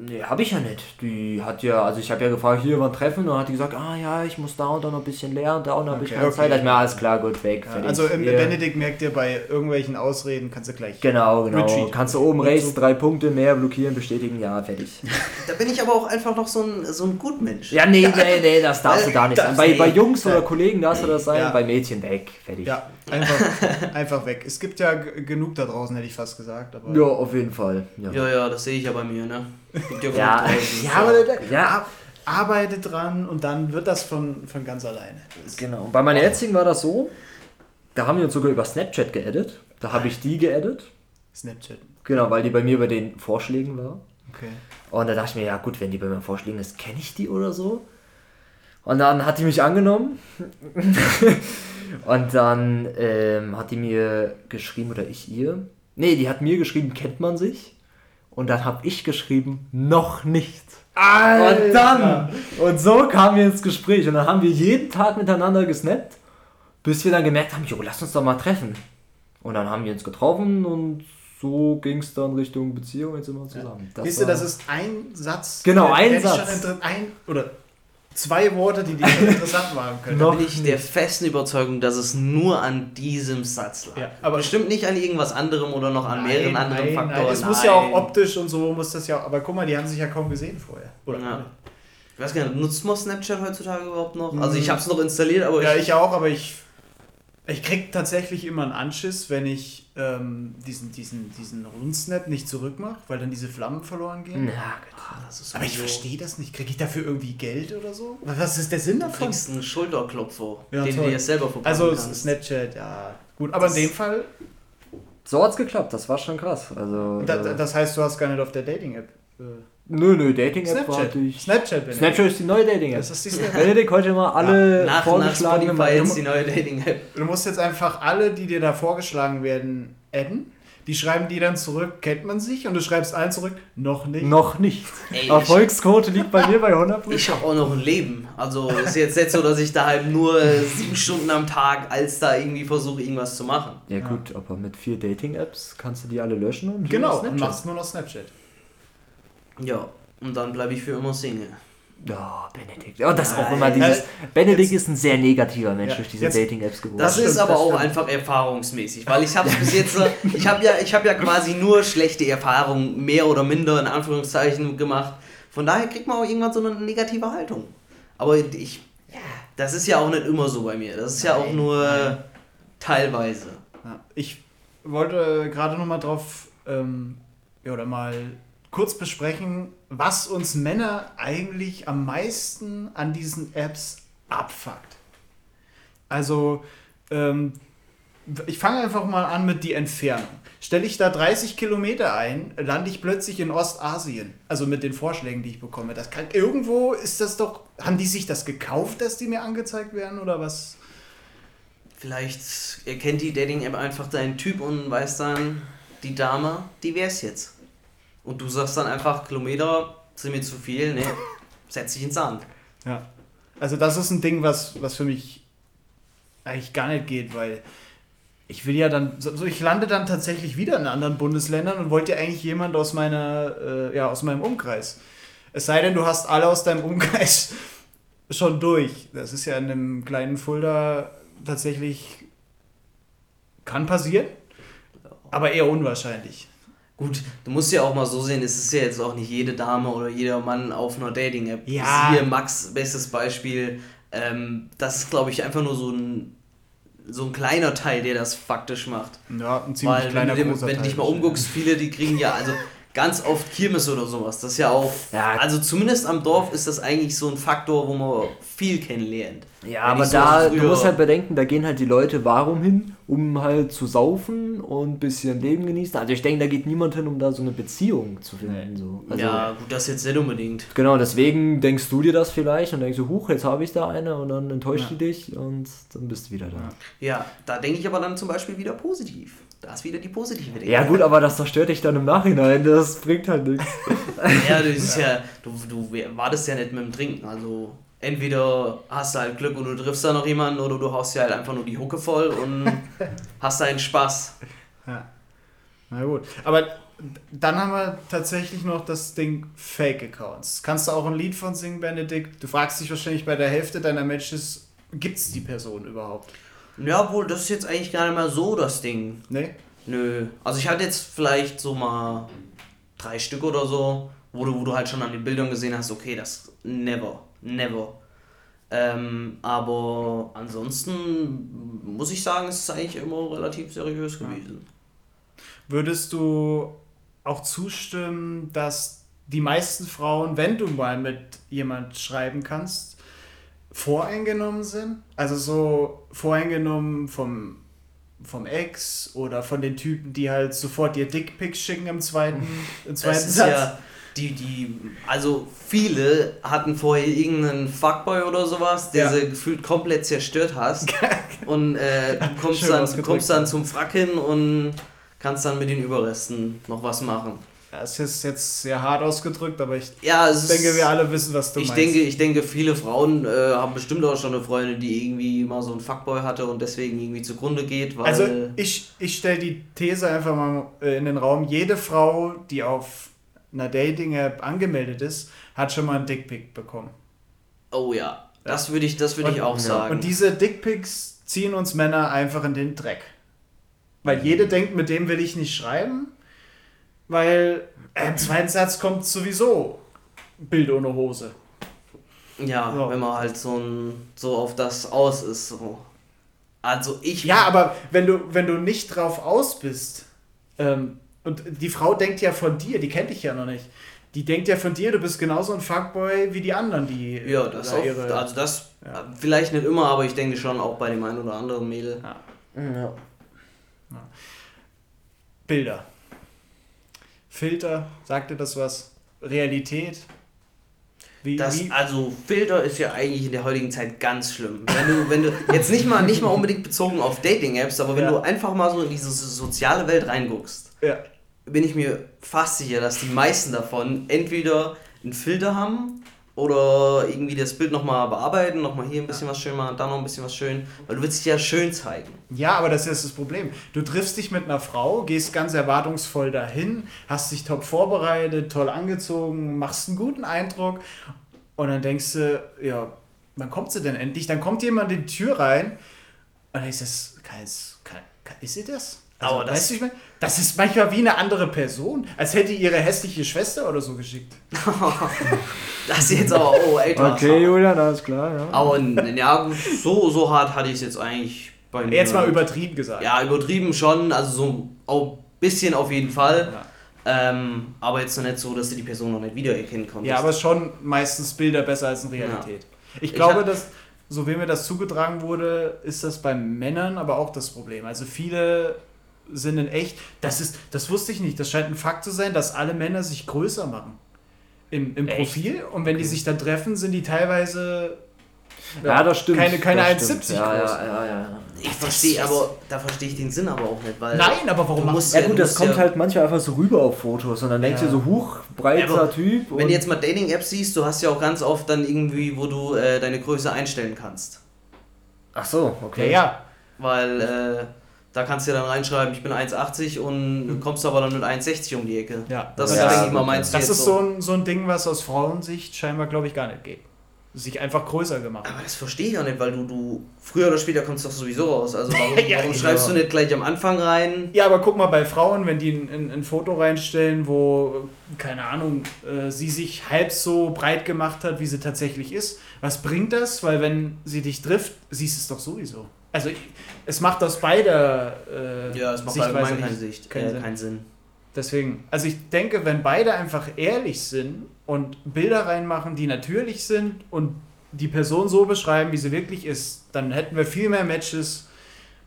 Nee, hab ich ja nicht. Die hat ja, also ich habe ja gefragt, hier wann treffen, und dann hat die gesagt, ah ja, ich muss da und da noch ein bisschen lernen, da und da habe ich Okay, keine okay. Zeit. Da ich mir, alles klar, gut, weg, Ja, fertig. also im Hier. Benedikt merkt ihr bei irgendwelchen Ausreden, kannst du gleich. Genau, genau. Retreat. Kannst du oben rechts drei Punkte mehr blockieren, bestätigen, ja, fertig. <laughs> Da bin ich aber auch einfach noch so ein, so ein Gutmensch. Ja, nee, nee, nee, das darfst du <laughs> da nicht sein. Bei, bei. Jungs oder Kollegen darfst du das sein, Ja. bei Mädchen weg, fertig. Ja, einfach, einfach weg. Es gibt ja genug da draußen, hätte ich fast gesagt. Aber Ja, auf jeden Fall. Ja, Ja, ja, das sehe ich ja bei mir, ne? Gibt ja, <laughs> Ja. Ja, aber Ja. arbeite dran und dann wird das von, von ganz alleine. Genau. Und bei meiner jetzigen war das so, da haben wir uns sogar über Snapchat geedit. Da habe ich die geedit. Snapchat. Genau, weil die bei mir bei den Vorschlägen war. Okay. Und da dachte ich mir, ja gut, wenn die bei mir vorschlägen ist, kenne ich die oder so. Und dann hat die mich angenommen. <laughs> und dann ähm, hat die mir geschrieben, oder ich ihr. Nee, die hat mir geschrieben, kennt man sich? Und dann habe ich geschrieben, noch nicht. Und dann, und so kamen wir ins Gespräch. Und dann haben wir jeden Tag miteinander gesnappt, bis wir dann gemerkt haben, jo, lass uns doch mal treffen. Und dann haben wir uns getroffen und so ging es dann Richtung Beziehung, jetzt sind wir zusammen. Das Siehst du, das ist ein Satz. Genau, ein Satz. Schon inter- ein, oder zwei Worte, die dich <laughs> interessant machen können. Noch bin ich der festen Überzeugung, dass es nur an diesem Satz lag. Ja, aber Bestimmt nicht an irgendwas anderem oder noch an mehreren Nein, anderen nein, Faktoren. Nein. Es muss ja auch optisch und so muss das ja auch. Aber guck mal, die haben sich ja kaum gesehen vorher. Oder? Ja. Ich weiß gar nicht, nutzt man Snapchat heutzutage überhaupt noch? Also ich habe es noch installiert, aber Ja, ich, ich auch, aber ich, ich krieg tatsächlich immer einen Anschiss, wenn ich ähm, diesen, diesen, diesen Rundsnap nicht zurückmache, weil dann diese Flammen verloren gehen. Na, gut. Ah, das ist Aber ich verstehe das nicht. Kriege ich dafür irgendwie Geld oder so? Was ist der Sinn Du davon? kriegst einen Schulterklopfer, Ja, den toll. du dir selber verpassen Also kannst. Snapchat, ja. Gut, aber in dem Fall, So hat's geklappt, das war schon krass. Also, da, äh, das heißt, du hast gar nicht auf der Dating-App. Äh, nö, nö, Dating-App Snapchat. warte ich. Snapchat, Benedikt. Snapchat ist die neue Dating-App. Das ist die Snap- Benedikt heute mal alle nach, nach vorgeschlagenen Spotify Mal- jetzt die neue Dating-App. Du musst jetzt einfach alle, die dir da vorgeschlagen werden, adden. Die schreiben dir dann zurück, kennt man sich? Und du schreibst allen zurück, noch nicht. Noch nicht. Ey, Erfolgsquote liegt bei mir bei 100%. Ich habe auch noch ein Leben. Also ist jetzt nicht so, dass ich daheim nur äh, sieben Stunden am Tag als da irgendwie versuche, irgendwas zu machen. ja gut, aber mit vier Dating-Apps kannst du die alle löschen und Genau, Snapchat. und machst nur noch Snapchat. Ja, und dann bleibe ich für immer Single. Ja, Benedikt. Ja, das ist auch Nein. immer dieses. Benedikt ist ein sehr negativer Mensch Ja, durch diese jetzt- Dating-Apps geworden. Das, ist aber das auch stimmt. einfach erfahrungsmäßig, weil ich habe bis jetzt, ich habe ja, ich habe ja quasi nur schlechte Erfahrungen, mehr oder minder in Anführungszeichen gemacht. Von daher kriegt man auch irgendwann so eine negative Haltung. Aber ich, das ist ja auch nicht immer so bei mir. Das ist ja auch Nein, nur teilweise. Ja, ich wollte gerade noch mal drauf ähm, ja, oder mal kurz besprechen, was uns Männer eigentlich am meisten an diesen Apps abfuckt. Also, ähm, ich fange einfach mal an mit die Entfernung. Stelle ich da 30 Kilometer ein, lande ich plötzlich in Ostasien. Also mit den Vorschlägen, die ich bekomme. Das kann, irgendwo ist das doch. Haben die sich das gekauft, dass die mir angezeigt werden oder was? Vielleicht erkennt die Dating-App einfach deinen Typ und weiß dann, die Dame, die wär's jetzt. Und du sagst dann einfach, Kilometer sind mir zu viel, ne, <laughs> setz dich ins Sand. Ja. Also das ist ein Ding, was, was für mich eigentlich gar nicht geht, weil ich will ja dann, so, ich lande dann tatsächlich wieder in anderen Bundesländern und wollte ja eigentlich jemand aus meiner, äh, ja, aus meinem Umkreis. Es sei denn, du hast alle aus deinem Umkreis <laughs> schon durch. Das ist ja in einem kleinen Fulda tatsächlich, kann passieren, aber eher unwahrscheinlich. Gut, du musst ja auch mal so sehen, es ist ja jetzt auch nicht jede Dame oder jeder Mann auf einer Dating-App. Ja. Hier Max, bestes Beispiel. Ähm, das ist, glaube ich, einfach nur so ein, so ein kleiner Teil, der das faktisch macht. Ja, ein ziemlich Weil wenn kleiner du, großer wenn du dich Teil. mal umguckst, viele, die kriegen ja, also ganz oft Kirmes oder sowas. Das ist ja auch, Ja. also zumindest am Dorf ist das eigentlich so ein Faktor, wo man viel kennenlernt. Ja, Wenn aber so da, du musst halt bedenken, da gehen halt die Leute warum hin? Um halt zu saufen und ein bisschen Leben genießen. Also ich denke, da geht niemand hin, um da so eine Beziehung zu finden. So. Also, ja, gut, das jetzt nicht unbedingt. Genau, deswegen denkst du dir das vielleicht und denkst du, huch, jetzt habe ich da eine und dann enttäuscht die dich und dann bist du wieder da. Ja, da denke ich aber dann zum Beispiel wieder positiv. Da ist wieder die positive Denke. Ja gut, aber das zerstört dich dann im Nachhinein, das bringt halt nichts. <laughs> Ja, das ist ja, du, du wartest ja nicht mit dem Trinken. Also entweder hast du halt Glück und du triffst da noch jemanden oder du haust dir halt einfach nur die Hucke voll und <laughs> hast deinen Spaß. Ja. Na gut. Aber dann haben wir tatsächlich noch das Ding Fake-Accounts. Kannst du auch ein Lied von singen, Benedikt? Du fragst dich wahrscheinlich bei der Hälfte deiner Matches, gibt es die Person überhaupt? Ja, wohl, das ist jetzt eigentlich gar nicht mehr so das Ding. Nee? Nö. Also ich hatte jetzt vielleicht so mal drei Stück oder so, wo du, wo du halt schon an den Bildern gesehen hast, okay, das never, never. Ähm, aber ansonsten muss ich sagen, es ist eigentlich immer relativ seriös gewesen. Würdest du auch zustimmen, dass die meisten Frauen, wenn du mal mit jemand schreiben kannst, voreingenommen sind? Also so voreingenommen vom, vom Ex oder von den Typen, die halt sofort dir Dickpics schicken im zweiten, im zweiten Satz? ja, die, die, also viele hatten vorher irgendeinen Fuckboy oder sowas, der Ja. sie gefühlt komplett zerstört hast. <laughs> und äh, du, kommst Schön dann, kommst dann zum Frack hin und kannst dann mit den Überresten noch was machen. Das ist jetzt sehr hart ausgedrückt, aber ich Ja, denke, ist, wir alle wissen, was du ich meinst. denke, ich denke, viele Frauen äh, haben bestimmt auch schon eine Freundin, die irgendwie mal so einen Fuckboy hatte und deswegen irgendwie zugrunde geht, weil also ich, ich stelle die These einfach mal äh, in den Raum. Jede Frau, die auf einer Dating-App angemeldet ist, hat schon mal einen Dickpic bekommen. oh ja, das würde ich, das würde ich auch sagen. Und diese Dickpics ziehen uns Männer einfach in den Dreck. Weil jede denkt, mit dem will ich nicht schreiben, weil äh, im zweiten Satz kommt sowieso Bild ohne Hose. ja, So. wenn man halt so, ein, so auf das aus ist. So. Also ich Ja, aber wenn du, wenn du nicht drauf aus bist, ähm, und die Frau denkt ja von dir, die kennt dich ja noch nicht, die denkt ja von dir, du bist genauso ein Fuckboy wie die anderen, die Ja, das da auch, ihre- also das Ja. vielleicht nicht immer, aber ich denke schon auch bei dem einen oder anderen Mädel. Ja. Ja. Bilder. Filter, sagt dir das was? Realität? Wie, Das, wie? also Filter ist ja eigentlich in der heutigen Zeit ganz schlimm. Wenn du, wenn du <laughs> jetzt nicht mal, nicht mal unbedingt bezogen auf Dating-Apps, aber wenn Ja. du einfach mal so in diese soziale Welt reinguckst, Ja. bin ich mir fast sicher, dass die meisten davon entweder einen Filter haben oder irgendwie das Bild nochmal bearbeiten, nochmal hier ein bisschen was schön machen, da noch ein bisschen was schön, weil du willst dich ja schön zeigen. ja, aber das ist das Problem. Du triffst dich mit einer Frau, gehst ganz erwartungsvoll dahin, hast dich top vorbereitet, toll angezogen, machst einen guten Eindruck Und dann denkst du, ja, wann kommt sie denn endlich? Dann kommt jemand in die Tür rein und dann ist das, kann, kann, ist sie das? Also, Aber das- weißt du, ich mein, das ist manchmal wie eine andere Person, als hätte ihre hässliche Schwester oder so geschickt. <laughs> Das ist jetzt aber, oh, etwas. Okay, Julian, alles klar, ja. Aber ja, so, so hart hatte ich es jetzt eigentlich bei mir. Jetzt mal übertrieben gesagt. Ja, übertrieben schon, also so ein bisschen auf jeden Fall. Ja. Ähm, aber jetzt noch nicht so, dass du die Person noch nicht wiedererkennen konntest. Ja, aber schon meistens Bilder besser als in Realität. Ich Ich glaube, hab- dass, so wie mir das zugetragen wurde, ist das bei Männern aber auch das Problem. Also viele sind in echt, das ist, das wusste ich nicht, das scheint ein Fakt zu sein, dass alle Männer sich größer machen. Im, im Echt? Profil und wenn die sich dann treffen, sind die teilweise ja, das stimmt. keine, keine das 1,70 stimmt. ja, groß. ja, ja, ja. ich verstehe, aber da verstehe ich den Sinn aber auch nicht, weil. Nein, aber warum Du macht musst Ja Ja, gut, du das kommt ja- halt manchmal einfach so rüber auf Fotos und dann denkst Ja. du so, huch, breiter Ja, aber Typ. Wenn du jetzt mal Dating-Apps siehst, du hast ja auch ganz oft dann irgendwie, wo du äh, deine Größe einstellen kannst. Ach so, Ja, okay. ja. Weil äh, da kannst du ja dann reinschreiben, ich bin 1,80 und du kommst aber dann mit 1,60 um die Ecke. Ja. Das Ja, denke ich mal, meinst Das ist so ein, so ein Ding, was aus Frauensicht scheinbar, glaube ich, gar nicht geht. Sich einfach größer gemacht. Aber das verstehe ich auch nicht, weil du, du früher oder später kommst du doch sowieso raus. Also warum, <laughs> Ja, warum ja. schreibst du nicht gleich am Anfang rein? Ja, aber guck mal bei Frauen, wenn die ein, ein, ein Foto reinstellen, wo, keine Ahnung, äh, sie sich halb so breit gemacht hat, wie sie tatsächlich ist. Was bringt das? Weil wenn sie dich trifft, siehst du es doch sowieso. Also es macht aus beider äh, Ja, es macht Sichtweise nicht- keinen, Sicht, keinen äh, Sinn. keinen Sinn. Deswegen, also ich denke, wenn beide einfach ehrlich sind und Bilder reinmachen, die natürlich sind und die Person so beschreiben, wie sie wirklich ist, dann hätten wir viel mehr Matches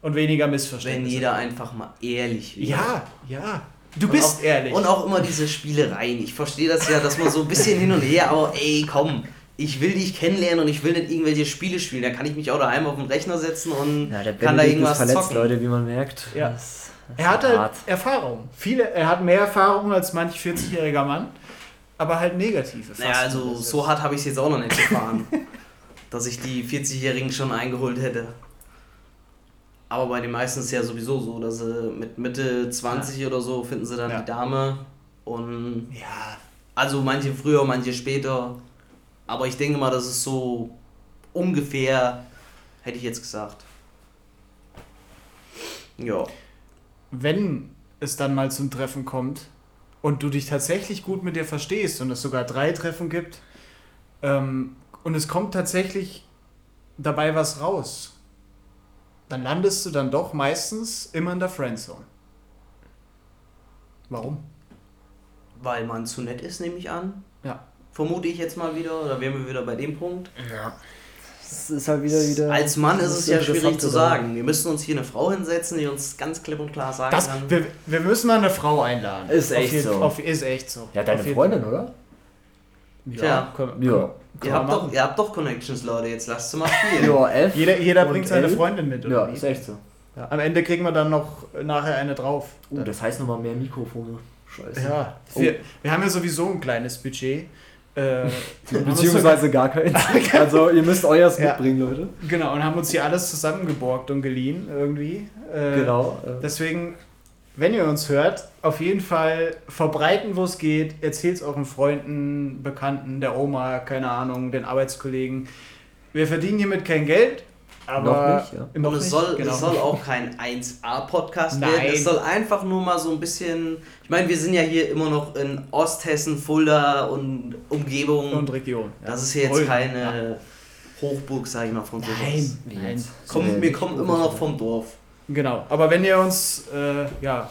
und weniger Wenn Missverständnisse. jeder einfach mal ehrlich wäre. Ja, ja. Du Und bist auch, ehrlich. Und auch immer diese Spielereien. Ich verstehe das ja, dass man so ein bisschen hin und her, aber ey, komm, ich will dich kennenlernen und ich will nicht irgendwelche Spiele spielen. Da kann ich mich auch daheim auf den Rechner setzen und Ja, der kann da Benedikt ist irgendwas verletzt, zocken. Leute, wie man merkt. Ja. Das, das Er hat halt hart. Erfahrung. Viele, er hat mehr Erfahrung als manch 40-jähriger Mann, aber halt negative. Naja, also so hart habe ich es jetzt auch noch nicht gefahren, <laughs> dass ich die 40-Jährigen schon eingeholt hätte. Aber bei den meisten ist es ja sowieso so, dass sie mit Mitte 20 oder so finden sie dann Ja. die Dame und Ja, also manche früher, manche später. Aber ich denke mal, das ist so ungefähr, hätte ich jetzt gesagt. Ja. wenn es dann mal zum Treffen kommt und du dich tatsächlich gut mit dir verstehst und es sogar drei Treffen gibt ähm, und es kommt tatsächlich dabei was raus, dann landest du dann doch meistens immer in der Friendzone. Warum? Weil man zu nett ist, nehme ich an. Ja. Vermute ich jetzt mal wieder, oder wären wir wieder bei dem Punkt. Ja. Es ist halt wieder wieder. Als Mann ist es ja schwierig zu sagen. Wir müssen uns hier eine Frau hinsetzen, die uns ganz klipp und klar sagen Das, kann. wir, wir müssen mal eine Frau einladen. Ist Auf echt jeden- so. Auf, ist echt so. Ja, deine Auf Freundin, oder? Ja, Tja. können, Ja. können Ihr habt, doch, ihr habt doch Connections, Leute. Jetzt lasst sie mal spielen. <laughs> Ja, F. Jeder, jeder bringt seine L. Freundin mit, oder Ja, wie? ist echt so. Ja, am Ende kriegen wir dann noch nachher eine drauf. Uh, das heißt nochmal mehr Mikrofone. Scheiße. Ja, Oh. wir, wir haben ja sowieso ein kleines Budget. Äh, Beziehungsweise gar keins. <laughs> Also ihr müsst euers Ja. mitbringen, Leute. genau, und haben uns hier alles zusammengeborgt und geliehen irgendwie. Äh, Genau. äh, Deswegen, wenn ihr uns hört, auf jeden Fall verbreiten, wo es geht. Erzählt es euren Freunden, Bekannten, der Oma, keine Ahnung, den Arbeitskollegen. Wir verdienen hiermit kein Geld, aber Noch nicht, ja. noch es soll, genau. es soll auch kein 1A-Podcast Nein. werden. Es soll einfach nur mal so ein bisschen. Ich meine, wir sind ja hier immer noch in Osthessen, Fulda und Umgebung. und Region. ja. das ist hier jetzt keine ja. Hochburg, sag ich mal, von sowas. Nein, nein. Komm, Sind wir kommen immer noch vom Dorf. Genau, aber wenn ihr uns äh, ja,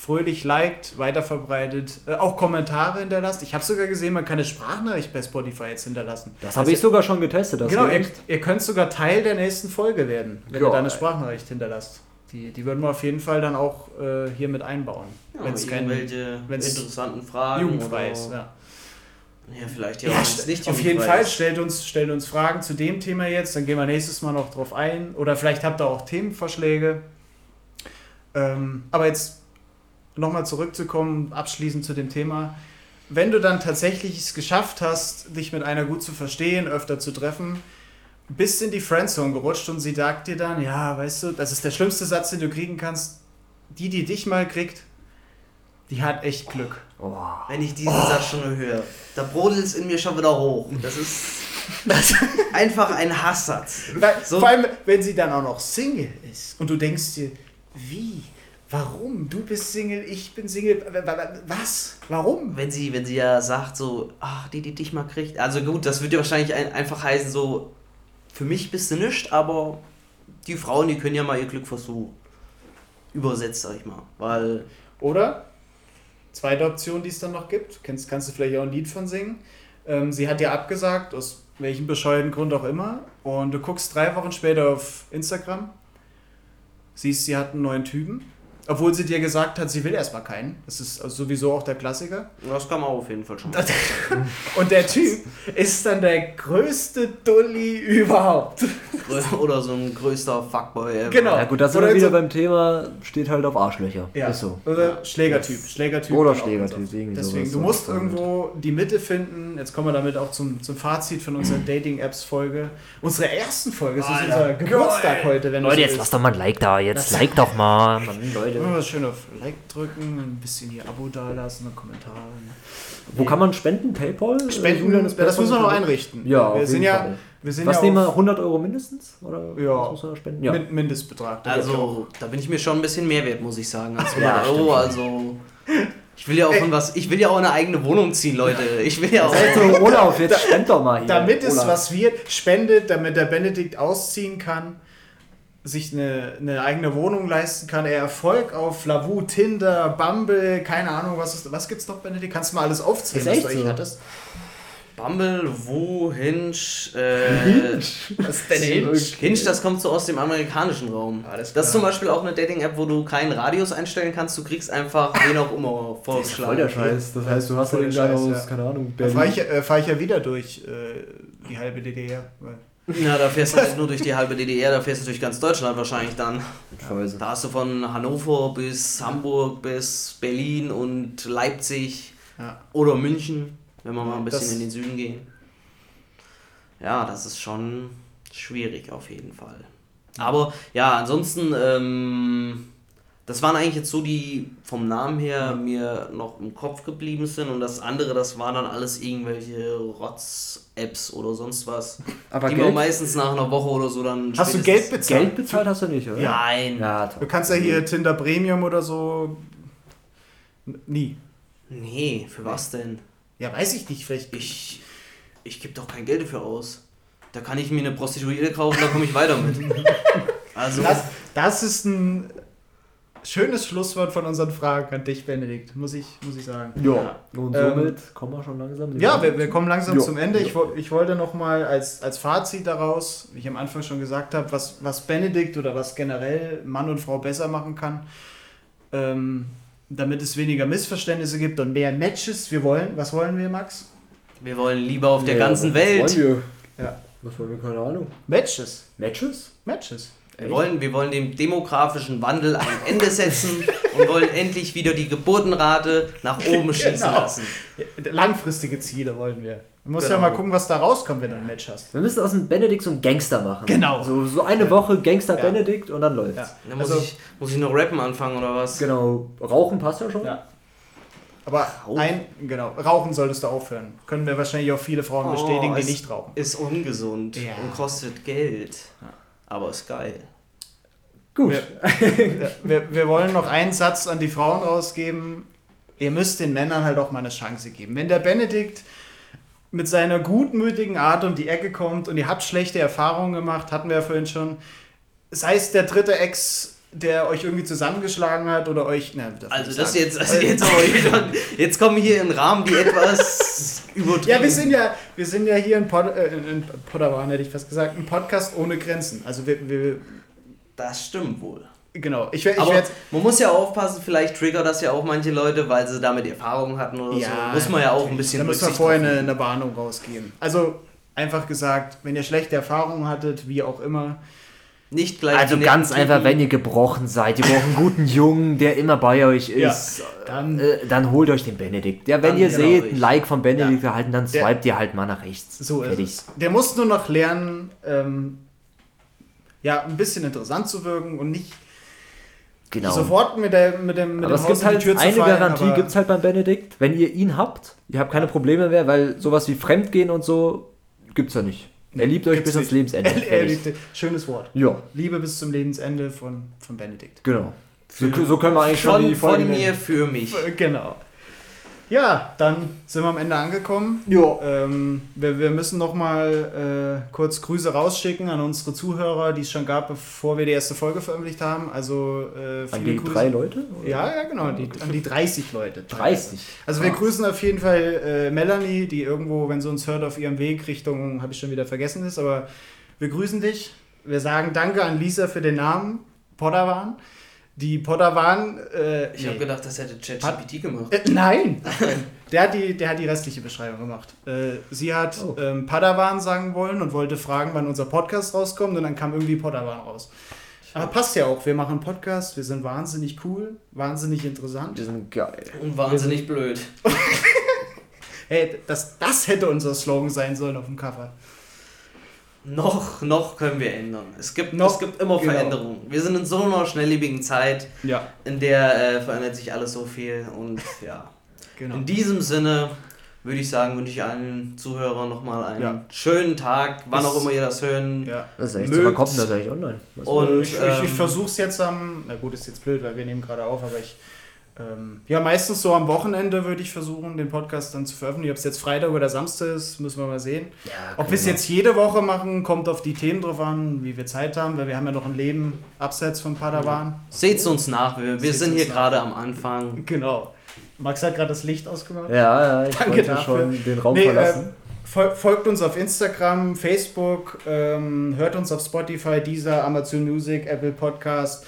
fröhlich liked, weiterverbreitet, äh, auch Kommentare hinterlasst. Ich habe sogar gesehen, man kann eine Sprachnachricht bei Spotify jetzt hinterlassen. Das habe ich sogar schon getestet. Das Genau, ihr, ihr könnt sogar Teil der nächsten Folge werden, wenn ihr Ja, da eine. Sprachnachricht hinterlasst. Die, die würden wir auf jeden Fall dann auch äh, hier mit einbauen. Ja, wenn es kein irgendwelche wenn's interessanten Fragen. jugendfrei ist. oder- Ja. Ja, vielleicht ja, Ja, nicht auf jeden Fall, ist. stellt uns, stellt uns Fragen zu dem Thema jetzt, dann gehen wir nächstes Mal noch drauf ein. Oder vielleicht habt ihr auch Themenvorschläge. Ähm, aber jetzt nochmal zurückzukommen, abschließend zu dem Thema. Wenn du dann tatsächlich es geschafft hast, dich mit einer gut zu verstehen, öfter zu treffen, bist in die Friendzone gerutscht und sie sagt dir dann, ja, weißt du, das ist der schlimmste Satz, den du kriegen kannst. Die, die dich mal kriegt, Die hat echt Glück. Oh. Wenn ich diesen Satz schon höre, da brodelt es in mir schon wieder hoch. Das ist <laughs> einfach ein Hasssatz. Weil, So- Vor allem, wenn sie dann auch noch Single ist und du denkst dir, wie? Warum? Du bist Single, ich bin Single. Was? Warum? Wenn sie, wenn sie ja sagt, so, ach, die, die dich mal kriegt. Also gut, das würde ja wahrscheinlich ein, einfach heißen, so, für mich bist du nicht, aber die Frauen, die können ja mal ihr Glück versuchen. Übersetzt, sag ich mal. Weil, Oder? Zweite Option, die es dann noch gibt, kannst, kannst du vielleicht auch ein Lied von singen. Ähm, sie hat ja abgesagt, aus welchem bescheuerten Grund auch immer. Und du guckst drei Wochen später auf Instagram, siehst, sie hat einen neuen Typen. Obwohl sie dir gesagt hat, sie will erstmal keinen. Das ist sowieso auch der Klassiker. das kann man auf jeden Fall schon. <laughs> Und der Typ ist dann der größte Dulli überhaupt. <laughs> Oder so ein größter Fuckboy. ever. Genau. Ja gut, da sind Oder wir wieder so- beim Thema, steht halt auf Arschlöcher. Ja. Ist so. Oder Schlägertyp. Schlägertyp. Oder Schlägertyp, irgendwie Deswegen, sowas. du musst irgendwo die Mitte finden. Jetzt kommen wir damit auch zum, zum Fazit von unserer <clears throat> Dating-Apps-Folge. Unsere ersten Folge. Es ist Alter, unser Geburtstag heute, wenn du Leute, so jetzt lass doch mal ein Like da. Jetzt like doch mal. Mann, Leute. Immer schön auf Like drücken, ein bisschen hier Abo dalassen, einen Kommentar. Wo kann man spenden? Paypal? Spenden, Julian, ist das müssen wir noch einrichten. Ja, wir sind ja, wir sind Was ja nehmen wir? auf 100 Euro mindestens? Oder Ja. was muss man spenden? Ja. Min- Mindestbetrag. Also, da bin ich mir schon ein bisschen mehr wert, muss ich sagen, als 100 Ja, Euro. Also, ich will ja auch von was, ich will ja auch eine eigene Wohnung ziehen, Leute. Ich will ja auch. Also, <laughs> Olaf, jetzt spend doch mal hier. damit es Olaf. was wird, spendet, damit der Benedikt ausziehen kann, sich eine, eine eigene Wohnung leisten kann, er Erfolg auf Lavu, Tinder, Bumble, keine Ahnung, was ist, was gibt's noch, Benedikt? Kannst du mal alles aufzählen, Ist was du eigentlich so? hattest? Bumble, Woo, Hinge, äh, <laughs> Was ist denn Hinge, Hinge, das kommt so aus dem amerikanischen Raum. Alles Das ist zum Beispiel auch eine Dating-App, wo du keinen Radius einstellen kannst, du kriegst einfach <laughs> wen auch immer Voll der vorgeschlagen. Scheiß. Das heißt, du hast ja den Scheiß, aus, ja. keine Ahnung, Da Berlin. fahre ich, äh, fahr ich ja wieder durch äh, die halbe DDR. weil- Ja, da fährst du nicht <laughs> nur durch die halbe DDR, da fährst du durch ganz Deutschland wahrscheinlich dann. Scheiße. Da hast du von Hannover bis Hamburg bis Berlin und Leipzig Ja. oder München, wenn wir mal ein bisschen Das- in den Süden gehen. Ja, das ist schon schwierig auf jeden Fall. Aber ja, ansonsten, ähm, das waren eigentlich jetzt so die vom Namen her mir noch im Kopf geblieben sind und das andere, das waren dann alles irgendwelche Rotz-Apps oder sonst was, <laughs> Aber die man meistens nach einer Woche oder so dann Hast du Geld bezahlt? Geld bezahlt hast du nicht, oder? Nein. Ja, Du kannst ja hier Tinder Premium oder so. Nie. Nee, für was denn? Ja, weiß ich nicht. Vielleicht. Ich, ich gebe doch kein Geld dafür aus. Da kann ich mir eine Prostituierte kaufen, da komme ich weiter mit. <laughs> Also, Das, das ist ein schönes Schlusswort von unseren Fragen an dich, Benedikt, muss ich, muss ich sagen. Ja. Und Ähm, somit kommen wir schon langsam. Ja, wir, wir kommen langsam Ja. zum Ende. Ich, ich wollte noch mal als, als Fazit daraus, wie ich am Anfang schon gesagt habe, was, was Benedikt oder was generell Mann und Frau besser machen kann, ähm, damit es weniger Missverständnisse gibt und mehr Matches. Wir wollen, was wollen wir, Max? wir wollen lieber auf der Ja, ganzen was Welt. Wollen wir? Ja. Was wollen wir? Keine Ahnung. Matches. Matches? Matches. Wir wollen, wir wollen dem demografischen Wandel ein Ende setzen und wollen endlich wieder die Geburtenrate nach oben <laughs> schießen Genau. lassen. Langfristige Ziele wollen wir. Du musst Genau. ja mal gucken, was da rauskommt, wenn du ein Match hast. Wir müssen aus dem Benedikt so einen Gangster machen. Genau. So, so eine Woche Gangster Ja. Benedikt und dann läuft's. Ja. Dann muss, Also- ich, muss ich noch rappen anfangen oder was? Genau. Rauchen passt ja schon. Ja. Aber ein, genau, rauchen solltest du aufhören. Können wir wahrscheinlich auch viele Frauen Oh, bestätigen, die nicht rauchen. Ist ungesund Ja. und kostet Geld. Aber ist geil. Gut. Wir, <laughs> wir, wir wollen noch einen Satz an die Frauen rausgeben. Ihr müsst den Männern halt auch mal eine Chance geben. Wenn der Benedikt mit seiner gutmütigen Art um die Ecke kommt und ihr habt schlechte Erfahrungen gemacht, hatten wir ja vorhin schon, sei es der dritte Ex, der euch irgendwie zusammengeschlagen hat oder euch. Na, Also das sagen. jetzt, also jetzt, jetzt kommen hier in Rahmen, die etwas übertrieben <laughs> Ja, wir sind ja, wir sind ja hier in, Pod, äh, in, Podderwan, hätte ich fast gesagt, ein Podcast ohne Grenzen. Also wir, wir Das stimmt wohl. genau. Ich, ich Aber man muss ja aufpassen, vielleicht triggert das ja auch manche Leute, weil sie damit Erfahrung hatten oder so. Muss man ja auch ein bisschen Da muss man vorher eine, eine Warnung rausgehen. Also einfach gesagt, wenn ihr schlechte Erfahrungen hattet, wie auch immer, Nicht gleich Also ganz einfach, wenn ihr gebrochen seid, ihr braucht einen guten Jungen, der immer bei euch Ja, ist, dann- äh, dann holt euch den Benedikt. Ja, wenn ihr genau, seht, ein richtig. Like von Benedikt erhalten, dann swipet ihr halt mal nach rechts. so ist es. Der muss nur noch lernen, ähm, ja, ein bisschen interessant zu wirken und nicht Genau. sofort mit, der, mit dem, mit aber dem es gibt in die halt Tür zu eine fallen, Garantie, gibt es halt beim Benedikt. Wenn ihr ihn habt, ihr habt keine Probleme mehr, weil sowas wie Fremdgehen und so gibt's ja nicht. Er liebt euch bis ans. Lebensende. <laughs> Er, er liebt, schönes Wort. Ja, Liebe bis zum Lebensende von, von Benedikt. genau. So, so können wir eigentlich schon Von, die Folge von mir nennen. für mich. Genau. Ja, dann sind wir am Ende angekommen. Ja. Ähm, wir, wir müssen noch mal äh, kurz Grüße rausschicken an unsere Zuhörer, die es schon gab, bevor wir die erste Folge veröffentlicht haben. Also äh, An viele die Grüße. drei Leute? Ja, ja, genau, die, an die 30 Leute. 30. Also wir grüßen auf jeden Fall äh, Melanie, die irgendwo, wenn sie uns hört, auf ihrem Weg Richtung, habe ich schon wieder vergessen ist, aber wir grüßen dich. Wir sagen Danke an Lisa für den Namen, Podawan. Die Podawan, äh, Ich habe gedacht, das hätte ChatGPT gemacht. Äh, nein! <laughs> Der hat, die, der hat die restliche Beschreibung gemacht. Äh, sie hat Oh. ähm, Padawan sagen wollen und wollte fragen, wann unser Podcast rauskommt und dann kam irgendwie Podawan raus. Aber passt ja auch, wir machen einen Podcast, wir sind wahnsinnig cool, wahnsinnig interessant. Die sind geil. Und wahnsinnig blöd. <laughs> Hey, das, das hätte unser Slogan sein sollen auf dem Cover. Noch, noch können wir ändern. Es gibt, Noch, es gibt immer genau. Veränderungen. Wir sind in so einer schnelllebigen Zeit, Ja, in der äh, verändert sich alles so viel. Und ja, genau. in diesem Sinne würde ich sagen, wünsche ich allen Zuhörern nochmal einen Ja. schönen Tag, wann Bis- auch immer ihr das hören. Ja. Das ist echt Mögt's. so, kommt das eigentlich online? Was Und, ich ich, ähm, ich versuche es jetzt am, na gut, ist jetzt blöd, weil wir nehmen gerade auf, aber ich, ähm, ja, meistens so am Wochenende würde ich versuchen, den Podcast dann zu veröffentlichen. Ob es jetzt Freitag oder Samstag ist, müssen wir mal sehen. ja, Ob wir es jetzt jede Woche machen, kommt auf die Themen drauf an, wie wir Zeit haben, weil wir haben ja noch ein Leben abseits von Padawan. Seht's uns nach, wir, wir sind hier gerade am Anfang. Genau. Max hat gerade das Licht ausgemacht. Ja, ja, ich Danke wollte dafür. schon den Raum Nee, verlassen. äh, fol folgt uns auf Instagram, Facebook, ähm, hört uns auf Spotify, Deezer, Amazon Music, Apple Podcast.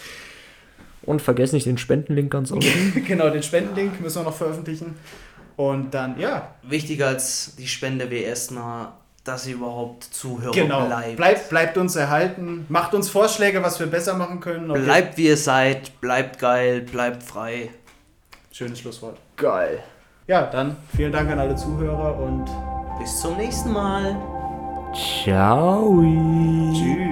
Und vergesst nicht den Spendenlink ganz <laughs> unten. genau, den Spendenlink müssen wir noch veröffentlichen. Und dann, ja, Wichtiger als die Spende wäre erstmal, dass ihr überhaupt Zuhörer genau. bleibt. Bleibt, bleibt uns erhalten. Macht uns Vorschläge, was wir besser machen können. Wir- Bleibt wie ihr seid, bleibt geil, bleibt frei. Schönes Schlusswort. Geil. Ja, dann vielen Dank an alle Zuhörer und Bis zum nächsten Mal. Ciao. tschüss.